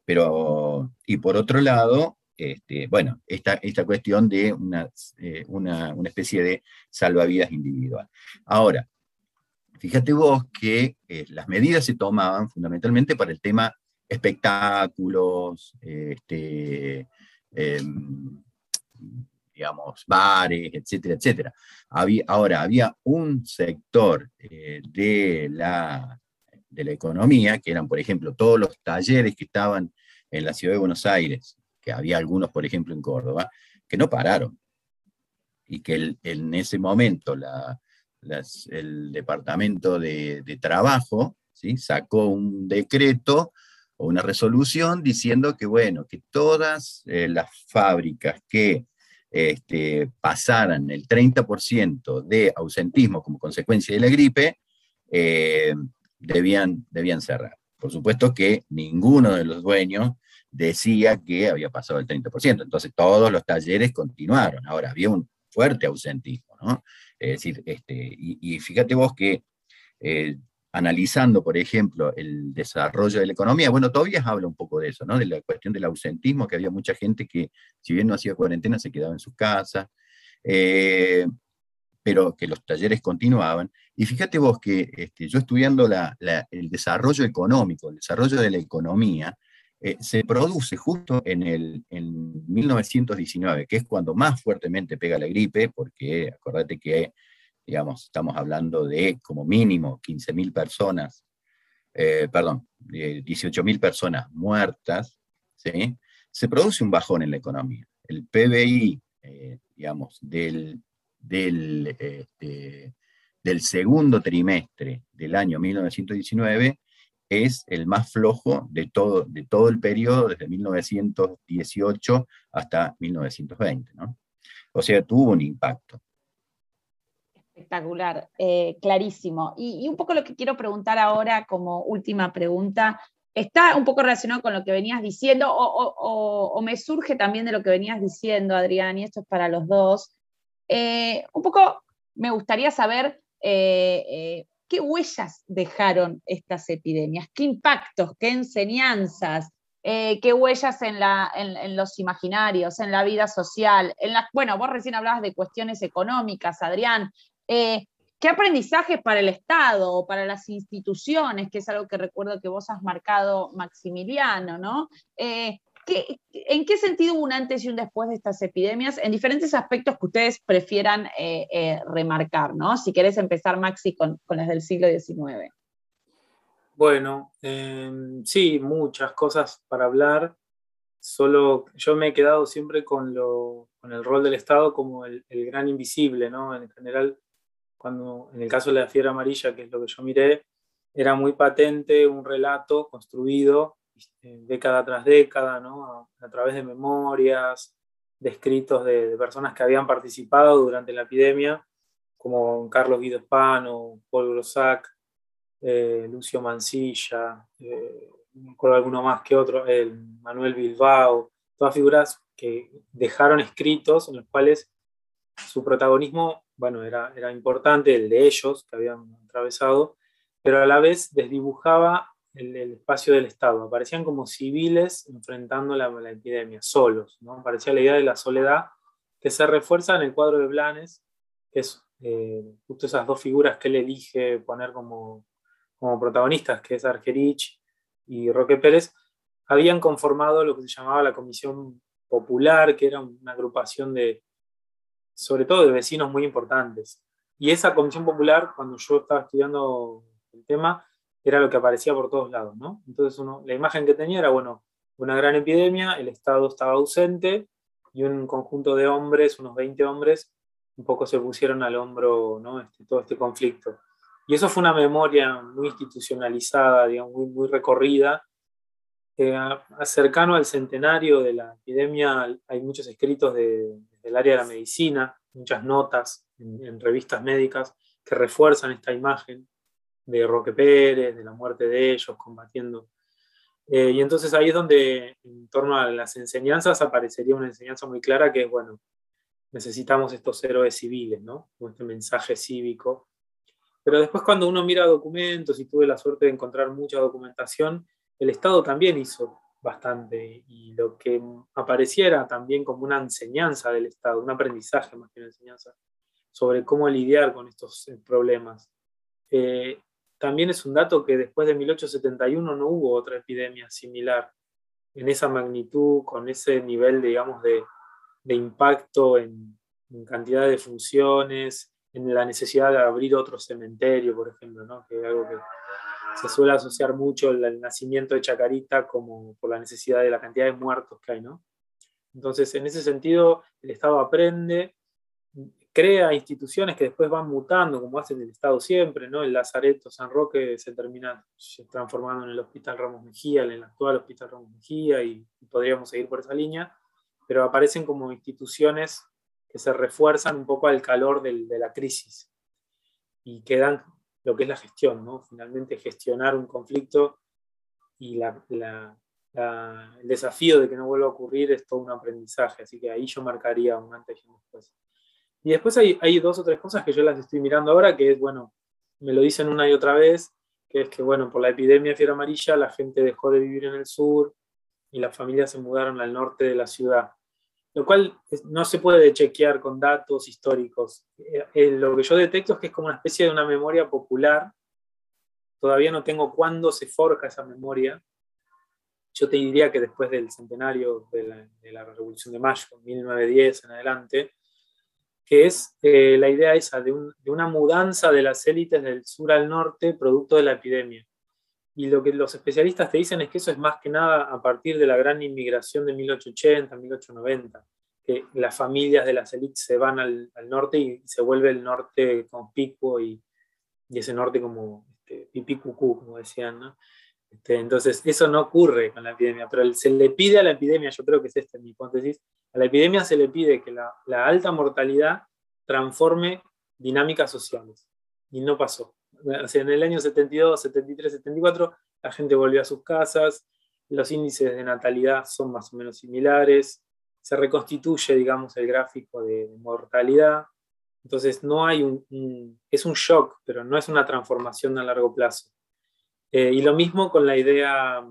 pero, y por otro lado, este, bueno, esta, esta cuestión de una, eh, una, una, especie de salvavidas individual. Ahora, fíjate vos que eh, las medidas se tomaban fundamentalmente para el tema espectáculos, este, em, digamos, bares, etcétera, etcétera. Había, ahora, había un sector eh, de, la, de la economía, que eran, por ejemplo, todos los talleres que estaban en la ciudad de Buenos Aires, que había algunos, por ejemplo, en Córdoba, que no pararon. Y que en ese momento el Departamento de, Trabajo ¿sí? sacó un decreto o una resolución diciendo que, bueno, que todas eh, las fábricas que este, pasaran el 30% de ausentismo como consecuencia de la gripe, eh, debían, debían cerrar. Por supuesto que ninguno de los dueños decía que había pasado el 30%, entonces todos los talleres continuaron. Ahora, había un fuerte ausentismo, ¿no? Es decir, este, y, fíjate vos que eh, analizando, por ejemplo, el desarrollo de la economía, bueno, todavía habla un poco de eso, ¿no? De la cuestión del ausentismo, que había mucha gente que, si bien no hacía cuarentena, se quedaba en sus casas, eh, pero que los talleres continuaban. Y fíjate vos que este, yo estudiando el desarrollo económico, el desarrollo de la economía, eh, se produce justo en, el, en 1919, que es cuando más fuertemente pega la gripe, porque acordate que digamos, estamos hablando de como mínimo 15.000 personas, eh, perdón, 18.000 personas muertas, se produce un bajón en la economía. El PBI, eh, digamos, del, del, este, del segundo trimestre del año 1919 es el más flojo de todo, de todo el periodo, desde 1918 hasta 1920. ¿no? O sea, tuvo un impacto. Espectacular, eh, clarísimo. Y, un poco lo que quiero preguntar ahora como última pregunta, está un poco relacionado con lo que venías diciendo o, me surge también de lo que venías diciendo, Adrián, y esto es para los dos. Eh, un poco me gustaría saber eh, qué huellas dejaron estas epidemias, qué impactos, qué enseñanzas, qué huellas en, los imaginarios, en la vida social, en las, bueno, vos recién hablabas de cuestiones económicas, Adrián, eh, ¿Qué aprendizajes para el Estado o para las instituciones, que es algo que recuerdo que vos has marcado, Maximiliano, ¿no? Eh, ¿En qué sentido hubo un antes y un después de estas epidemias en diferentes aspectos que ustedes prefieran eh, remarcar, ¿no? Si querés empezar, Maxi, con, las del siglo XIX. Bueno, em, sí, muchas cosas para hablar. Solo yo me he quedado siempre con, el rol del Estado como el, el gran invisible, ¿no? En general, cuando en el caso de la fiebre amarilla, que es lo que yo miré, era muy patente un relato construido década tras década, ¿no? a, través de memorias, de escritos de, personas que habían participado durante la epidemia, como Carlos Guido Espano, Paul Grossac, eh, Lucio Mancilla, eh, no recuerdo alguno más que otro, el Manuel Bilbao, todas figuras que dejaron escritos en los cuales su protagonismo bueno, era, era importante, el de ellos que habían atravesado, pero a la vez desdibujaba el, espacio del Estado. Aparecían como civiles enfrentando la, epidemia, solos. ¿no? Aparecía la idea de la soledad que se refuerza en el cuadro de Blanes, que es eh, justo esas dos figuras que él elige poner como, como protagonistas, que es Argerich y Roque Pérez, habían conformado lo que se llamaba la Comisión Popular, que era una agrupación de, sobre todo de vecinos muy importantes. Y esa comisión popular, cuando yo estaba estudiando el tema, era lo que aparecía por todos lados, ¿no? Entonces uno, la imagen que tenía era, bueno, una gran epidemia, el Estado estaba ausente y un conjunto de hombres, unos 20 hombres, un poco se pusieron al hombro ¿no? este, todo este conflicto. Y eso fue una memoria muy institucionalizada, digamos, muy, muy recorrida. Eh, cercano al centenario de la epidemia hay muchos escritos de, del área de la medicina, muchas notas en, revistas médicas que refuerzan esta imagen de Roque Pérez, de la muerte de ellos, combatiendo. Eh, y entonces ahí es donde, en torno a las enseñanzas, aparecería una enseñanza muy clara que es, bueno, necesitamos estos héroes civiles, ¿no? Este mensaje cívico. Pero después cuando uno mira documentos, y tuve la suerte de encontrar mucha documentación, el Estado también hizo bastante y lo que apareciera también como una enseñanza del Estado, un aprendizaje más que una enseñanza, sobre cómo lidiar con estos problemas. eh, también es un dato que después de 1871 no hubo otra epidemia similar en esa magnitud, con ese nivel, digamos, de, impacto en, cantidad de funciones, en la necesidad de abrir otro cementerio, por ejemplo, ¿no? que es algo que se suele asociar mucho el, nacimiento de Chacarita como por la necesidad de la cantidad de muertos que hay. ¿no? Entonces, en ese sentido, el Estado aprende, crea instituciones que después van mutando, como hace el Estado siempre, ¿no? El Lazareto San Roque se termina transformando en el Hospital Ramos Mejía, en el actual Hospital Ramos Mejía, y, podríamos seguir por esa línea, pero aparecen como instituciones que se refuerzan un poco al calor de la crisis y quedan lo que es la gestión, ¿no? Finalmente gestionar un conflicto y el desafío de que no vuelva a ocurrir es todo un aprendizaje, así que ahí yo marcaría un antes y un después. Y después hay, hay, dos o tres cosas que yo las estoy mirando ahora, que es, bueno, me lo dicen una y otra vez, que es que, bueno, por la epidemia de fiebre amarilla la gente dejó de vivir en el sur y las familias se mudaron al norte de la ciudad. Lo cual no se puede chequear con datos históricos. Eh, eh, lo que yo detecto es que es como una especie de una memoria popular. Todavía no tengo cuándo se forja esa memoria. Yo te diría que después del centenario de la, de la Revolución de Mayo, 1910 en adelante, que es eh, la idea esa de, una mudanza de las élites del sur al norte producto de la epidemia. Y lo que los especialistas te dicen es que eso es más que nada a partir de la gran inmigración de 1880, 1890, que las familias de las élites se van al, norte y se vuelve el norte conspicuo y, y ese norte como este, pipí cucú, como decían. ¿no? Este, entonces, eso no ocurre con la epidemia, pero se le pide a la epidemia, yo creo que es esta mi hipótesis, a la epidemia se le pide que la, alta mortalidad transforme dinámicas sociales. Y no pasó. en el año 72, 73, 74, la gente volvió a sus casas, los índices de natalidad son más o menos similares, se reconstituye, digamos, el gráfico de mortalidad. Entonces, no hay un, es un shock, pero no es una transformación a largo plazo. Eh, y lo mismo con la idea,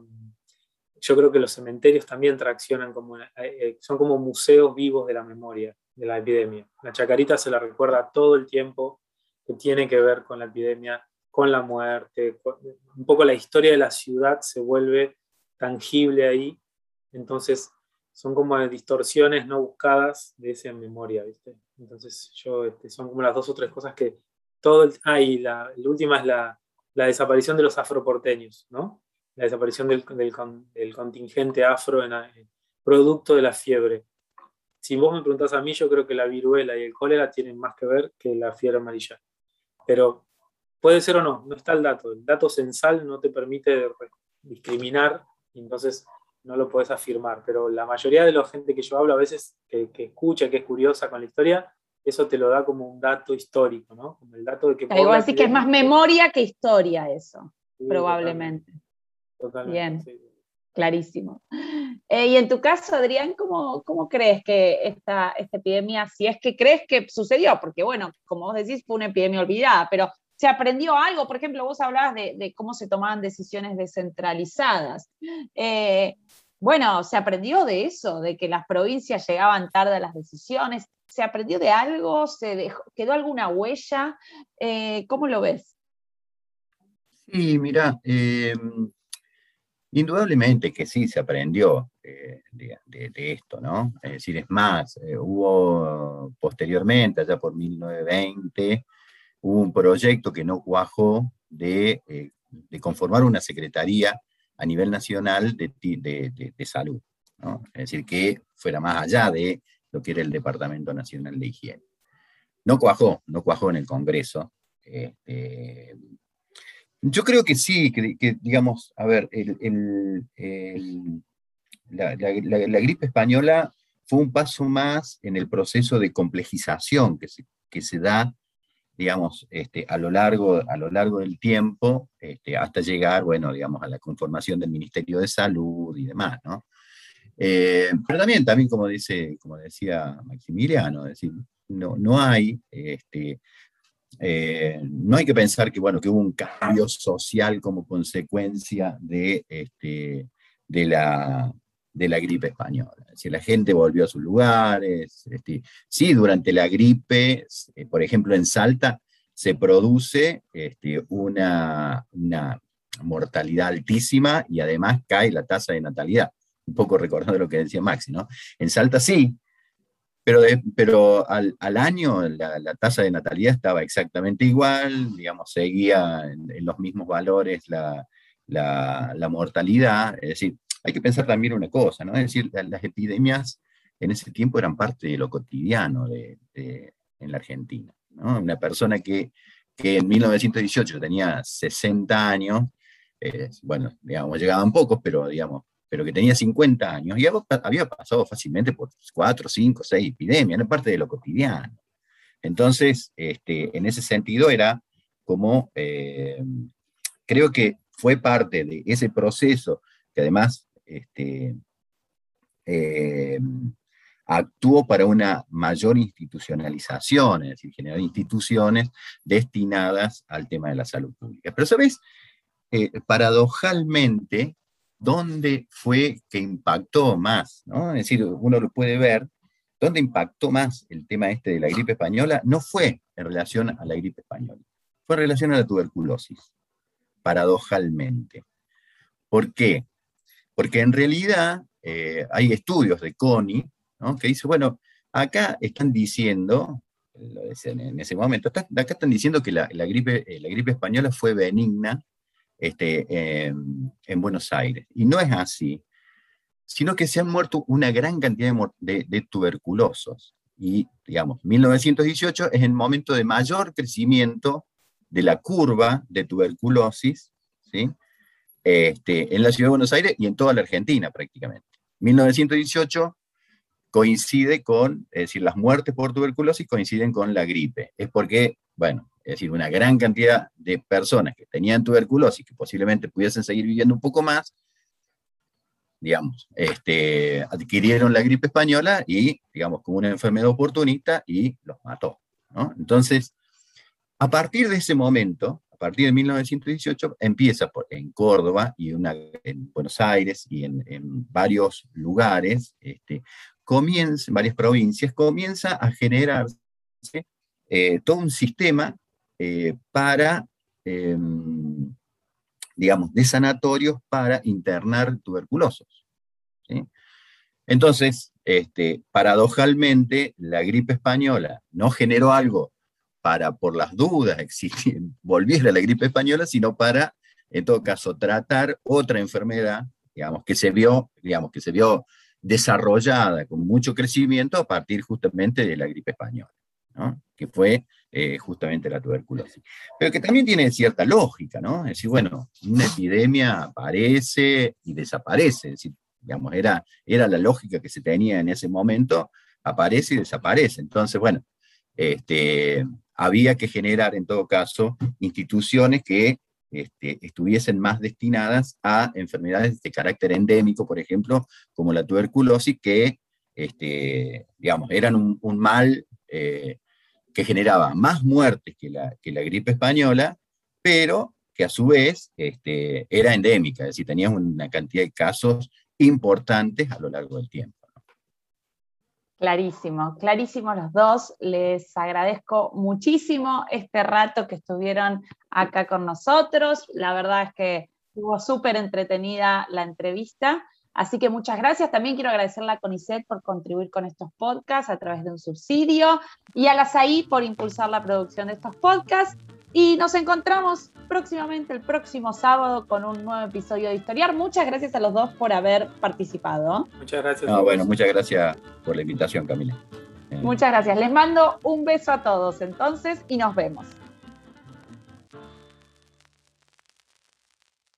yo creo que los cementerios también traccionan como, eh, eh, son como museos vivos de la memoria de la epidemia. La chacarita se la recuerda todo el tiempo, que tiene que ver con la epidemia, con la muerte, un poco la historia de la ciudad se vuelve tangible ahí, entonces son como distorsiones no buscadas de esa memoria, ¿viste? Entonces yo, este, son como las dos o tres cosas que todo el... Ah, y la última es la, la desaparición de los afroporteños, ¿no? La desaparición del, del, contingente afro en, producto de la fiebre. Si vos me preguntás a mí, yo creo que la viruela y el cólera tienen más que ver que la fiebre amarilla. Pero puede ser o no, no está el dato. El dato censal no te permite discriminar, entonces no lo puedes afirmar. Pero la mayoría de la gente que yo hablo a veces, que, que escucha, que es curiosa con la historia, eso te lo da como un dato histórico, ¿no? Como el dato de que... Igual así que es más memoria que historia eso, probablemente. Totalmente. Bien, clarísimo. Eh, y en tu caso, Adrián, ¿cómo, cómo crees que esta, esta epidemia, si es que crees que sucedió? Porque bueno, como vos decís, fue una epidemia olvidada, pero ¿se aprendió algo? Por ejemplo, vos hablabas de, de cómo se tomaban decisiones descentralizadas. Eh, bueno, ¿se aprendió de eso? De que las provincias llegaban tarde a las decisiones. ¿Se aprendió de algo? ¿Se ¿Quedó alguna huella? Eh, ¿Cómo lo ves? Sí, mira, em, indudablemente que sí se aprendió eh, de, esto, ¿no? Es decir, es más, eh, hubo posteriormente, allá por 1920, hubo un proyecto que no cuajó de, conformar una secretaría a nivel nacional de, de salud, ¿no? Es decir, que fuera más allá de lo que era el Departamento Nacional de Higiene. No cuajó, no cuajó en el Congreso. Este, yo creo que sí, que, digamos, a ver, la, gripe española fue un paso más en el proceso de complejización que se, da, digamos, este, a, lo largo, a lo largo del tiempo, este, hasta llegar, bueno, digamos, a la conformación del Ministerio de Salud y demás, ¿no? Eh, pero también, también como, dice, como decía Maximiliano, decir, no, no hay este, eh, no hay que pensar que, bueno, que hubo un cambio social como consecuencia de, este, de, la, de la gripe española. Es la gente volvió a sus lugares. Este, sí, durante la gripe, eh, por ejemplo, en Salta, se produce este, una, una mortalidad altísima y además cae la tasa de natalidad. Un poco recordando lo que decía Maxi, ¿no? En Salta sí, pero, al, año la, tasa de natalidad estaba exactamente igual, digamos, seguía en, los mismos valores la, mortalidad. Es decir, hay que pensar también una cosa, ¿no? Es decir, las epidemias en ese tiempo eran parte de lo cotidiano de, en la Argentina. Una persona que, que, en 1918 tenía 60 años, bueno, digamos, llegaban pocos, pero digamos, pero que tenía 50 años y había pasado fácilmente por 4, 5, 6 epidemias, no parte de lo cotidiano. Entonces, este, en ese sentido era como, eh, creo que fue parte de ese proceso que además este, eh, actuó para una mayor institucionalización, es decir, generar instituciones destinadas al tema de la salud pública. Pero, ¿sabes? Eh, paradojalmente, dónde fue que impactó más, ¿no? Es decir, uno lo puede ver, dónde impactó más el tema este de la gripe española, no fue en relación a la gripe española, fue en relación a la tuberculosis, paradojalmente. ¿Por qué? Porque en realidad eh, hay estudios de CONI que dice, bueno, acá están diciendo, lo decían en ese momento, acá están diciendo que la, eh, la gripe española fue benigna este, en Buenos Aires. Y no es así, sino que se han muerto una gran cantidad de, tuberculosos. Y, digamos, 1918 es el momento de mayor crecimiento de la curva de tuberculosis, ¿sí? Este, en la ciudad de Buenos Aires y en toda la Argentina prácticamente. 1918 coincide con, es decir, las muertes por tuberculosis coinciden con la gripe. Es porque, bueno, es decir, una gran cantidad de personas que tenían tuberculosis, que posiblemente pudiesen seguir viviendo un poco más, digamos, este, adquirieron la gripe española y, digamos, como una enfermedad oportunista y los mató. Entonces, a partir de ese momento, a partir de 1918, empieza en Córdoba y en Buenos Aires y en, varios lugares, este, en varias provincias, comienza a generarse eh, todo un sistema eh, para, em, digamos, de sanatorios para internar tuberculosos. Entonces, este, paradojalmente, la gripe española no generó algo para, por las dudas, existir, volviera la gripe española, sino para, en todo caso, tratar otra enfermedad, digamos, que se vio, digamos, que se vio desarrollada con mucho crecimiento a partir justamente de la gripe española, que fue eh, justamente la tuberculosis. Pero que también tiene cierta lógica, ¿no? Es decir, bueno, una epidemia aparece y desaparece, es decir, digamos, era, era la lógica que se tenía en ese momento, aparece y desaparece. Entonces, bueno, este, había que generar en todo caso instituciones que este, estuviesen más destinadas a enfermedades de carácter endémico, por ejemplo, como la tuberculosis, que, este, digamos, eran un, mal eh, que generaba más muertes que la, que la gripe española, pero que a su vez este, era endémica, es decir, tenía una cantidad de casos importantes a lo largo del tiempo. Clarísimo, clarísimo los dos. Les agradezco muchísimo este rato que estuvieron acá con nosotros. La verdad es que estuvo súper entretenida la entrevista. Así que muchas gracias. También quiero agradecerle a CONICET por contribuir con estos podcasts a través de un subsidio y a la SAI por impulsar la producción de estos podcasts. Y nos encontramos próximamente el próximo sábado con un nuevo episodio de Historiar. Muchas gracias a los dos por haber participado. Muchas gracias. bueno, muchas gracias por la invitación, Camila. Muchas gracias. Les mando un beso a todos entonces y nos vemos.